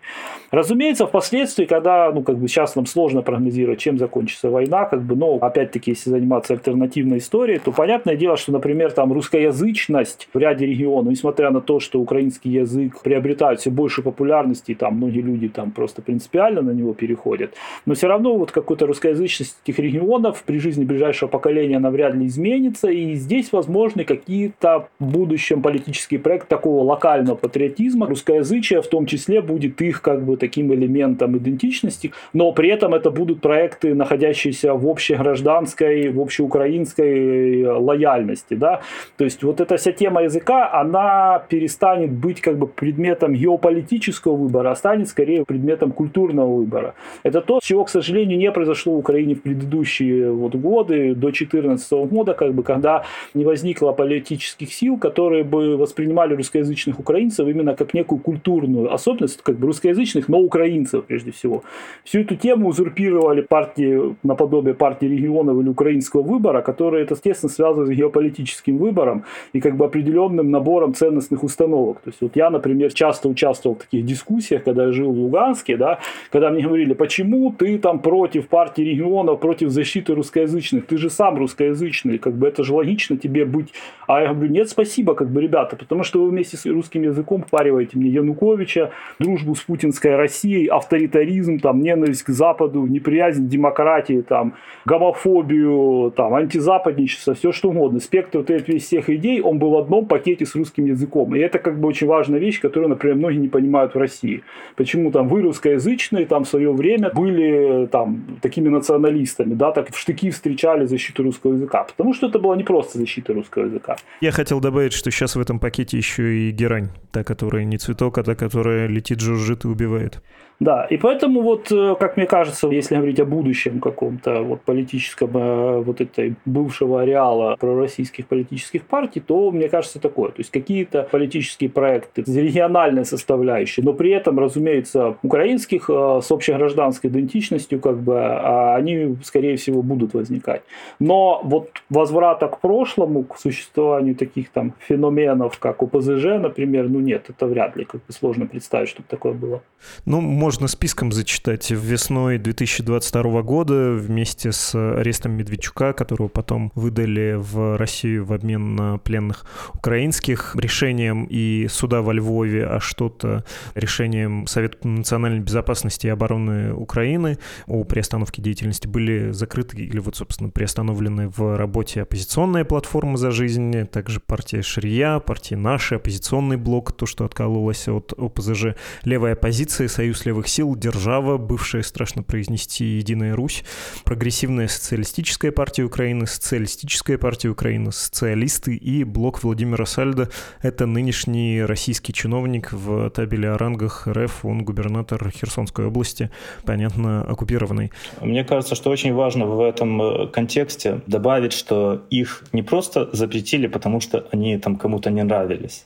Разумеется, впоследствии, когда, ну, как бы сейчас нам сложно прогнозировать, чем закончится война, как бы, но, опять-таки, если заниматься альтернативной историей, то понятное дело, что, например, там русскоязычность в ряде регионов, несмотря на то, что украинский язык приобретает все больше популярности, там многие люди там просто принципиально на него переходят, но все равно вот какой-то русскоязычность этих регионов при жизни ближайшего поколения она вряд ли изменится, и здесь возможны какие-то в будущем политические проекты такого локального патриотизма, русскоязычие в том числе будет их как бы таким элементом идентичности, но при этом это будут проекты, находящиеся в общегражданской, в общеукраинской лояльности, да, то есть вот эта вся тема языка, она перестанет быть как бы предметом геополитического выбора, а станет скорее предметом культурного выбора. Это то, чего, к сожалению, не произошло в Украине в предыдущие вот годы, до 2014 года, как бы, когда не возникло политических сил, которые бы воспринимали русскоязычных украинцев именно как некую культурную особенность, как бы русскоязычных, но украинцев прежде всего. Всю эту тему узурпировали партии наподобие партии регионов или украинского выбора, которые это, естественно, связано с геополитическим выбором, и как бы определенным набором ценностных установок. То есть вот я, например, часто участвовал в таких дискуссиях, когда я жил в Луганске, да, когда мне говорили, почему ты там против партии регионов, против защиты русскоязычных, ты же сам русскоязычный, как бы это же логично тебе быть. А я говорю, нет, спасибо, как бы, ребята, потому что вы вместе с русским языком впариваете мне Януковича, дружбу с путинской Россией, авторитаризм, там, ненависть к Западу, неприязнь к демократии, там, гомофобию, там, антизападничество, все что угодно. Спектр вот этих всех идей, он был в одном пакете с русским языком. И это как бы очень важная вещь, которую, например, многие не понимают в России. Почему там вы русскоязычные там в свое время были там такими националистами, да, так в штыки встречали защиту русского языка. Потому что это была не просто защита русского языка. Я хотел добавить, что сейчас в этом пакете еще и герань, та, которая не цветок, а та, которая летит, жужжит и убивает. Да, и поэтому вот, э, как мне кажется, если говорить о будущем каком-то вот политическом, э, вот этой бывшего ареала пророссийских политических партий, то мне кажется такое. То есть какие-то политические проекты с региональной составляющей, но при этом, разумеется, украинских э, с общегражданской идентичностью, как бы, а они, скорее всего, будут возникать. Но вот возврата к прошлому, к существованию таких там феноменов, как ОПЗЖ, например, ну нет, это вряд ли, как бы сложно представить, чтобы такое было. Ну, можно списком зачитать. Весной 2022 года вместе с арестом Медведчука, которого потом выдали в Россию в обмен на пленных украинских, решением и суда во Львове, а что-то решением Совета национальной безопасности и обороны Украины о приостановке деятельности были закрыты или вот, собственно, приостановлены в работе оппозиционная платформа «За жизнь», также партия Шрия, партия «Наши», оппозиционный блок, то, что откололось от ОПЗЖ, левая оппозиция, Союз левых левых сил, Держава, бывшая, страшно произнести, Единая Русь, Прогрессивная социалистическая партия Украины, Социалистическая партия Украины, социалисты и блок Владимира Сальда. Это нынешний российский чиновник в табеле о рангах РФ, он губернатор Херсонской области, понятно, оккупированный. Мне кажется, что очень важно в этом э, контексте добавить, что их не просто запретили, потому что они там кому-то не нравились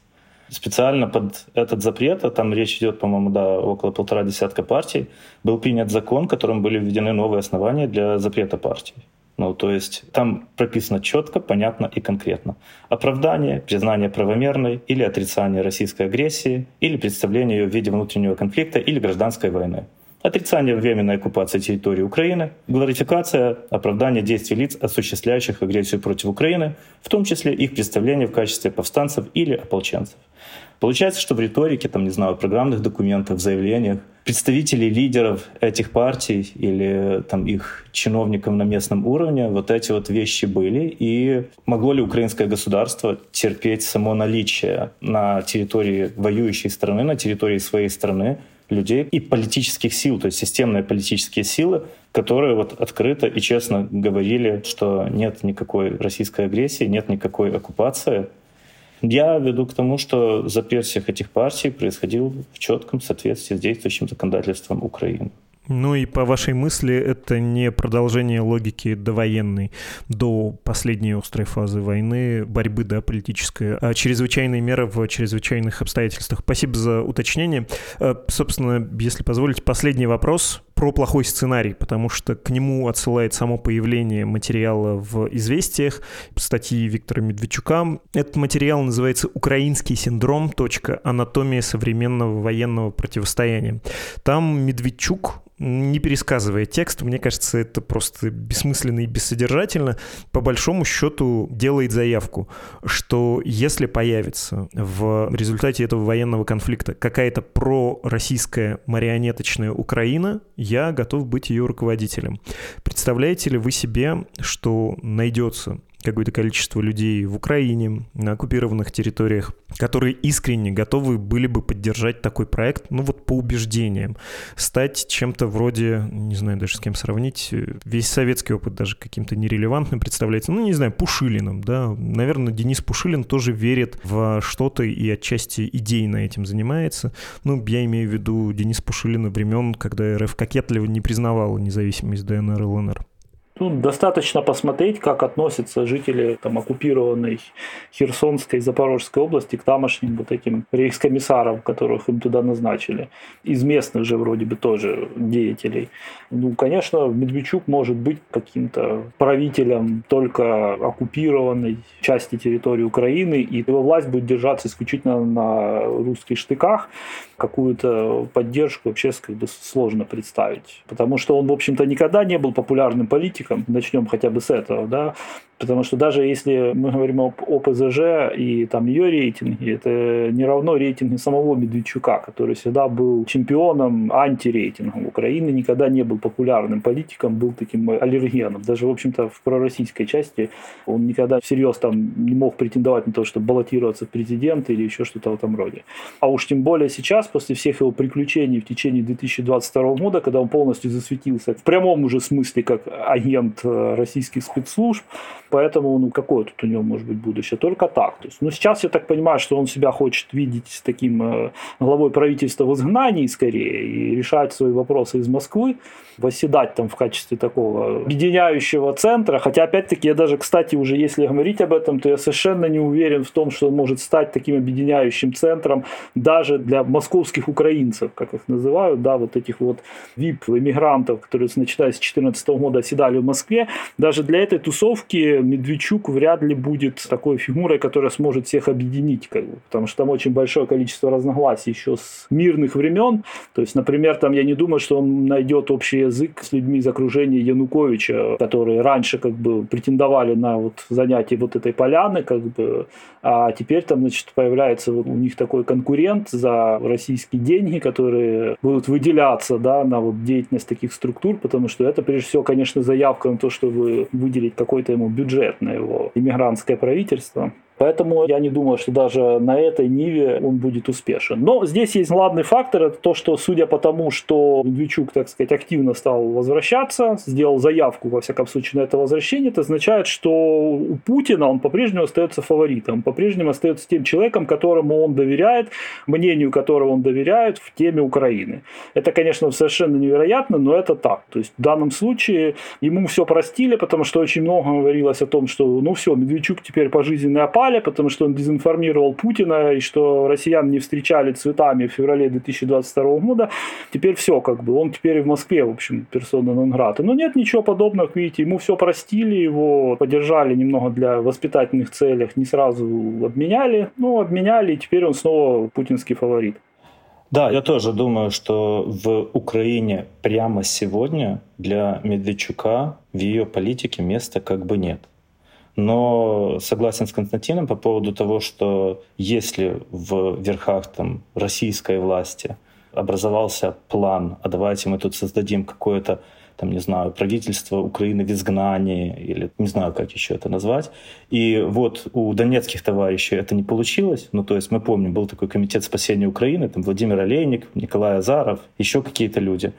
специально под этот запрет, а там речь идет, по-моему, да, около полтора десятка партий, был принят закон, которым были введены новые основания для запрета партий. Ну, то есть там прописано четко, понятно и конкретно. Оправдание, признание правомерной или отрицание российской агрессии, или представление ее в виде внутреннего конфликта или гражданской войны. Отрицание временной оккупации территории Украины, гларификация, оправдание действий лиц, осуществляющих агрессию против Украины, в том числе их представление в качестве повстанцев или ополченцев – Получается, что в риторике, там, не знаю, программных документах, заявлениях представителей лидеров этих партий или там их чиновников на местном уровне вот эти вот вещи были. И могло ли украинское государство терпеть само наличие на территории воюющей страны, на территории своей страны людей и политических сил, то есть системные политические силы, которые вот открыто и честно говорили, что нет никакой российской агрессии, нет никакой оккупации, я веду к тому, что запрет всех этих партий происходил в четком соответствии с действующим законодательством Украины. Ну и по вашей мысли, это не продолжение логики довоенной, до последней острой фазы войны, борьбы, да, политической, а чрезвычайные меры в чрезвычайных обстоятельствах. Спасибо за уточнение. Э, собственно, если позволите, последний вопрос про плохой сценарий, потому что к нему отсылает само появление материала в «Известиях», статьи Виктора Медведчука. Этот материал называется «Украинский синдром. Анатомия современного военного противостояния». Там Медведчук не пересказывая текст, мне кажется, это просто бессмысленно и бессодержательно, по большому счету делает заявку, что если появится в результате этого военного конфликта какая-то пророссийская марионеточная Украина, я готов быть ее руководителем. Представляете ли вы себе, что найдется какое-то количество людей в Украине, на оккупированных территориях, которые искренне готовы были бы поддержать такой проект, ну вот по убеждениям, стать чем-то вроде, не знаю даже с кем сравнить, весь советский опыт даже каким-то нерелевантным представляется, ну не знаю, Пушилиным, да, наверное, Денис Пушилин тоже верит в что-то и отчасти идейно этим занимается, ну я имею в виду Денис Пушилина времен, когда РФ кокетливо не признавала независимость ДНР и ЛНР. Тут достаточно посмотреть, как относятся жители там, оккупированной Херсонской и Запорожской области к тамошним вот этим рейхскомиссарам, которых им туда назначили. Из местных же вроде бы тоже деятелей. Ну, конечно, Медведчук может быть каким-то правителем только оккупированной части территории Украины, и его власть будет держаться исключительно на русских штыках. Какую-то поддержку вообще как бы сложно представить. Потому что он, в общем-то, никогда не был популярным политиком, политикам, начнем хотя бы с этого, да, Потому что даже если мы говорим об ОПЗЖ и там ее рейтинге, это не равно рейтингу самого Медведчука, который всегда был чемпионом антирейтинга. Украины никогда не был популярным политиком, был таким аллергеном. Даже, в общем-то, в пророссийской части он никогда всерьез там не мог претендовать на то, чтобы баллотироваться в президенты или еще что-то в этом роде. А уж тем более сейчас, после всех его приключений в течение 2022 года, когда он полностью засветился в прямом уже смысле как агент э, российских спецслужб, Поэтому, ну, какое тут у него может быть будущее? Только так. То есть, ну, сейчас я так понимаю, что он себя хочет видеть с таким э, главой правительства в изгнании скорее и решать свои вопросы из Москвы, восседать там в качестве такого объединяющего центра. Хотя, опять-таки, я даже, кстати, уже если говорить об этом, то я совершенно не уверен в том, что он может стать таким объединяющим центром даже для московских украинцев, как их называют, да, вот этих вот VIP-иммигрантов, которые, начиная с 2014 года оседали в Москве. Даже для этой тусовки Медведчук вряд ли будет такой фигурой, которая сможет всех объединить, как бы, потому что там очень большое количество разногласий еще с мирных времен. То есть, например, там я не думаю, что он найдет общий язык с людьми из окружения Януковича, которые раньше как бы претендовали на вот занятие вот этой поляны, как бы, а теперь там, значит, появляется вот у них такой конкурент за российские деньги, которые будут выделяться, да, на вот деятельность таких структур, потому что это, прежде всего, конечно, заявка на то, чтобы выделить какой-то ему бюджет бюджет на его иммигрантское правительство. Поэтому я не думаю, что даже на этой ниве он будет успешен. Но здесь есть главный фактор, это то, что судя по тому, что Медведчук, так сказать, активно стал возвращаться, сделал заявку, во всяком случае, на это возвращение, это означает, что у Путина он по-прежнему остается фаворитом, по-прежнему остается тем человеком, которому он доверяет, мнению которого он доверяет в теме Украины. Это, конечно, совершенно невероятно, но это так. То есть в данном случае ему все простили, потому что очень много говорилось о том, что ну все, Медведчук теперь пожизненный опасен, попали, потому что он дезинформировал Путина, и что россиян не встречали цветами в феврале 2022 года. Теперь все, как бы, он теперь в Москве, в общем, персона нон-грата. Но нет ничего подобного, видите, ему все простили, его поддержали немного для воспитательных целях, не сразу обменяли, ну, обменяли, и теперь он снова путинский фаворит. Да, я тоже думаю, что в Украине прямо сегодня для Медведчука в ее политике места как бы нет. Но согласен с Константином по поводу того, что если в верхах там, российской власти образовался план, а давайте мы тут создадим какое-то там, не знаю, правительство Украины в изгнании, или не знаю, как еще это назвать. И вот у донецких товарищей это не получилось. Ну, то есть мы помним, был такой комитет спасения Украины, там Владимир Олейник, Николай Азаров, еще какие-то люди.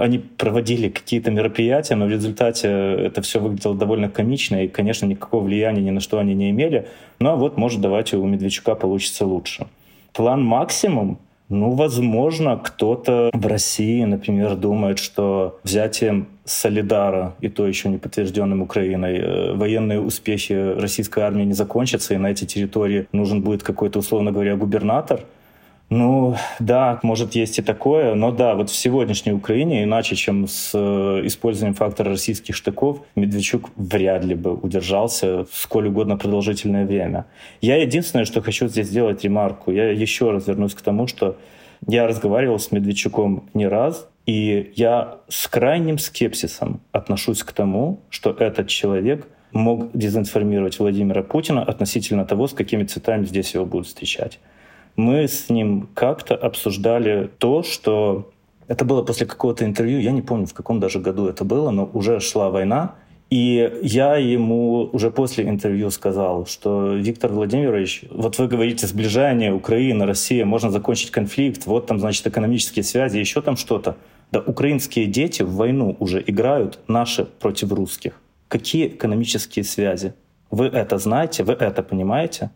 Они проводили какие-то мероприятия, но в результате это все выглядело довольно комично, и, конечно, никакого влияния ни на что они не имели. Ну, а вот, может, давайте у Медведчука получится лучше. План «Максимум» Ну, возможно, кто-то в России, например, думает, что взятием Солидара, и то еще не подтвержденным Украиной, э, военные успехи российской армии не закончатся, и на эти территории нужен будет какой-то, условно говоря, губернатор – ну, да, может, есть и такое, но да, вот в сегодняшней Украине, иначе, чем с э, использованием фактора российских штыков, Медведчук вряд ли бы удержался сколь угодно продолжительное время. Я единственное, что хочу здесь сделать ремарку, я еще раз вернусь к тому, что я разговаривал с Медведчуком не раз, и я с крайним скепсисом отношусь к тому, что этот человек мог дезинформировать Владимира Путина относительно того, с какими цветами здесь его будут встречать мы с ним как-то обсуждали то, что это было после какого-то интервью, я не помню, в каком даже году это было, но уже шла война, и я ему уже после интервью сказал, что Виктор Владимирович, вот вы говорите сближение Украины, Россия, можно закончить конфликт, вот там, значит, экономические связи, еще там что-то. Да украинские дети в войну уже играют наши против русских. Какие экономические связи? Вы это знаете, вы это понимаете?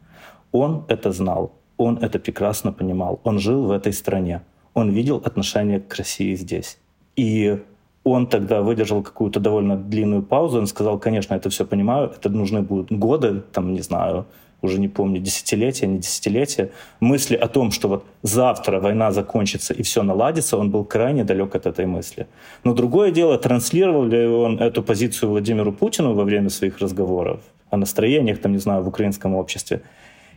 Он это знал он это прекрасно понимал. Он жил в этой стране. Он видел отношение к России здесь. И он тогда выдержал какую-то довольно длинную паузу. Он сказал, конечно, это все понимаю, это нужны будут годы, там, не знаю, уже не помню, десятилетия, не десятилетия. Мысли о том, что вот завтра война закончится и все наладится, он был крайне далек от этой мысли. Но другое дело, транслировал ли он эту позицию Владимиру Путину во время своих разговоров о настроениях, там, не знаю, в украинском обществе,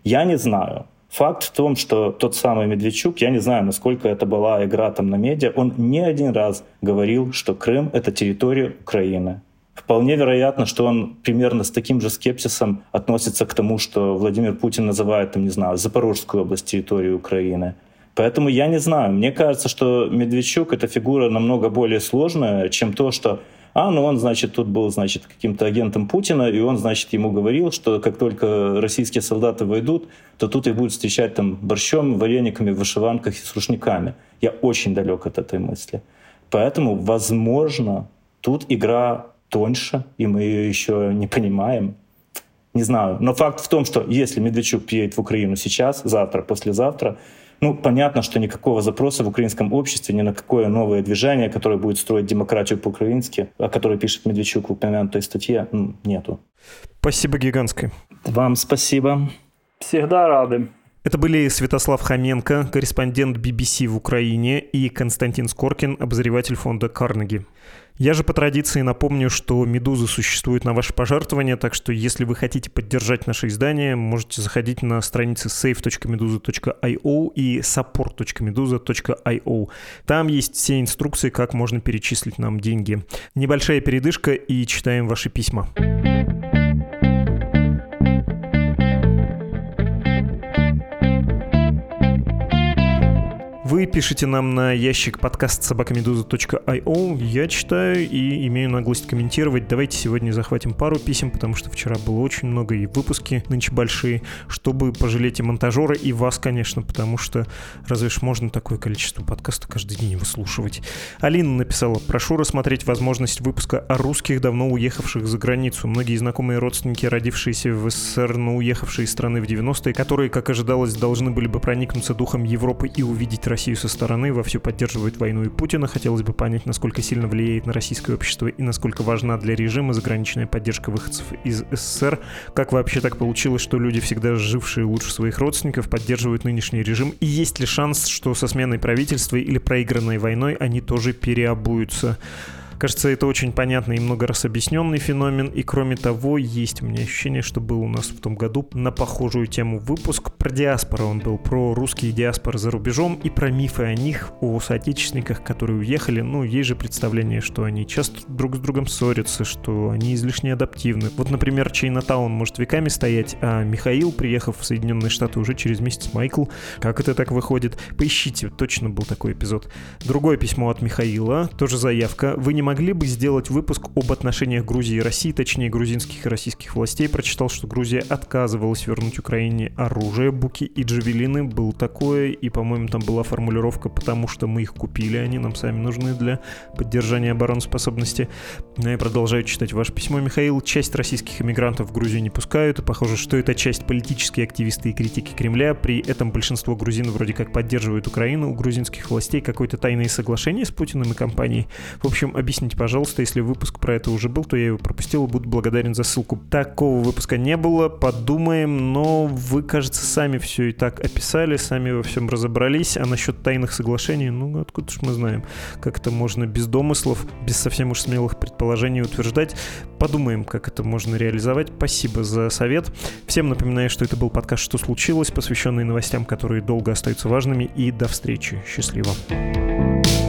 я не знаю. Факт в том, что тот самый Медведчук, я не знаю, насколько это была игра там на медиа, он не один раз говорил, что Крым — это территория Украины. Вполне вероятно, что он примерно с таким же скепсисом относится к тому, что Владимир Путин называет, там, не знаю, Запорожскую область территорией Украины. Поэтому я не знаю. Мне кажется, что Медведчук — это фигура намного более сложная, чем то, что а, ну он, значит, тут был, значит, каким-то агентом Путина, и он, значит, ему говорил, что как только российские солдаты войдут, то тут их будут встречать там борщом, варениками, вышиванках и с рушниками. Я очень далек от этой мысли. Поэтому, возможно, тут игра тоньше, и мы ее еще не понимаем. Не знаю. Но факт в том, что если Медведчук приедет в Украину сейчас, завтра, послезавтра, ну, понятно, что никакого запроса в украинском обществе ни на какое новое движение, которое будет строить демократию по-украински, о которой пишет Медведчук в упомянутой статье, нету. Спасибо гигантское. Вам спасибо. Всегда рады. Это были Святослав Хоменко, корреспондент BBC в Украине, и Константин Скоркин, обозреватель фонда «Карнеги». Я же по традиции напомню, что «Медуза» существует на ваше пожертвование, так что если вы хотите поддержать наше издание, можете заходить на страницы save.meduza.io и support.meduza.io. Там есть все инструкции, как можно перечислить нам деньги. Небольшая передышка и читаем ваши письма. Вы пишите нам на ящик подкаст собакамедуза.io. Я читаю и имею наглость комментировать. Давайте сегодня захватим пару писем, потому что вчера было очень много и выпуски нынче большие, чтобы пожалеть и монтажера, и вас, конечно, потому что разве ж можно такое количество подкаста каждый день выслушивать. Алина написала, прошу рассмотреть возможность выпуска о русских, давно уехавших за границу. Многие знакомые родственники, родившиеся в СССР, но уехавшие из страны в 90-е, которые, как ожидалось, должны были бы проникнуться духом Европы и увидеть Россию со стороны, вовсю поддерживает войну и Путина. Хотелось бы понять, насколько сильно влияет на российское общество и насколько важна для режима заграничная поддержка выходцев из СССР. Как вообще так получилось, что люди, всегда жившие лучше своих родственников, поддерживают нынешний режим? И есть ли шанс, что со сменой правительства или проигранной войной они тоже переобуются? Кажется, это очень понятный и много раз объясненный феномен, и кроме того, есть у меня ощущение, что был у нас в том году на похожую тему выпуск про диаспору. Он был про русские диаспоры за рубежом и про мифы о них, о соотечественниках, которые уехали. Ну, есть же представление, что они часто друг с другом ссорятся, что они излишне адаптивны. Вот, например, Чайнатаун может веками стоять, а Михаил, приехав в Соединенные Штаты уже через месяц, Майкл, как это так выходит? Поищите, точно был такой эпизод. Другое письмо от Михаила, тоже заявка. Вы не могли бы сделать выпуск об отношениях Грузии и России, точнее грузинских и российских властей? Прочитал, что Грузия отказывалась вернуть Украине оружие, буки и джавелины. Был такое, и, по-моему, там была формулировка «потому что мы их купили, они нам сами нужны для поддержания обороноспособности». Ну, я продолжаю читать ваше письмо, Михаил. Часть российских иммигрантов в Грузию не пускают, и похоже, что это часть политические активисты и критики Кремля. При этом большинство грузин вроде как поддерживают Украину. У грузинских властей какое-то тайное соглашение с Путиным и компанией. В общем, объясните, пожалуйста, если выпуск про это уже был, то я его пропустил буду благодарен за ссылку. Такого выпуска не было, подумаем, но вы, кажется, сами все и так описали, сами во всем разобрались, а насчет тайных соглашений, ну, откуда ж мы знаем, как это можно без домыслов, без совсем уж смелых предположений утверждать. Подумаем, как это можно реализовать. Спасибо за совет. Всем напоминаю, что это был подкаст «Что случилось?», посвященный новостям, которые долго остаются важными, и до встречи. Счастливо. thank you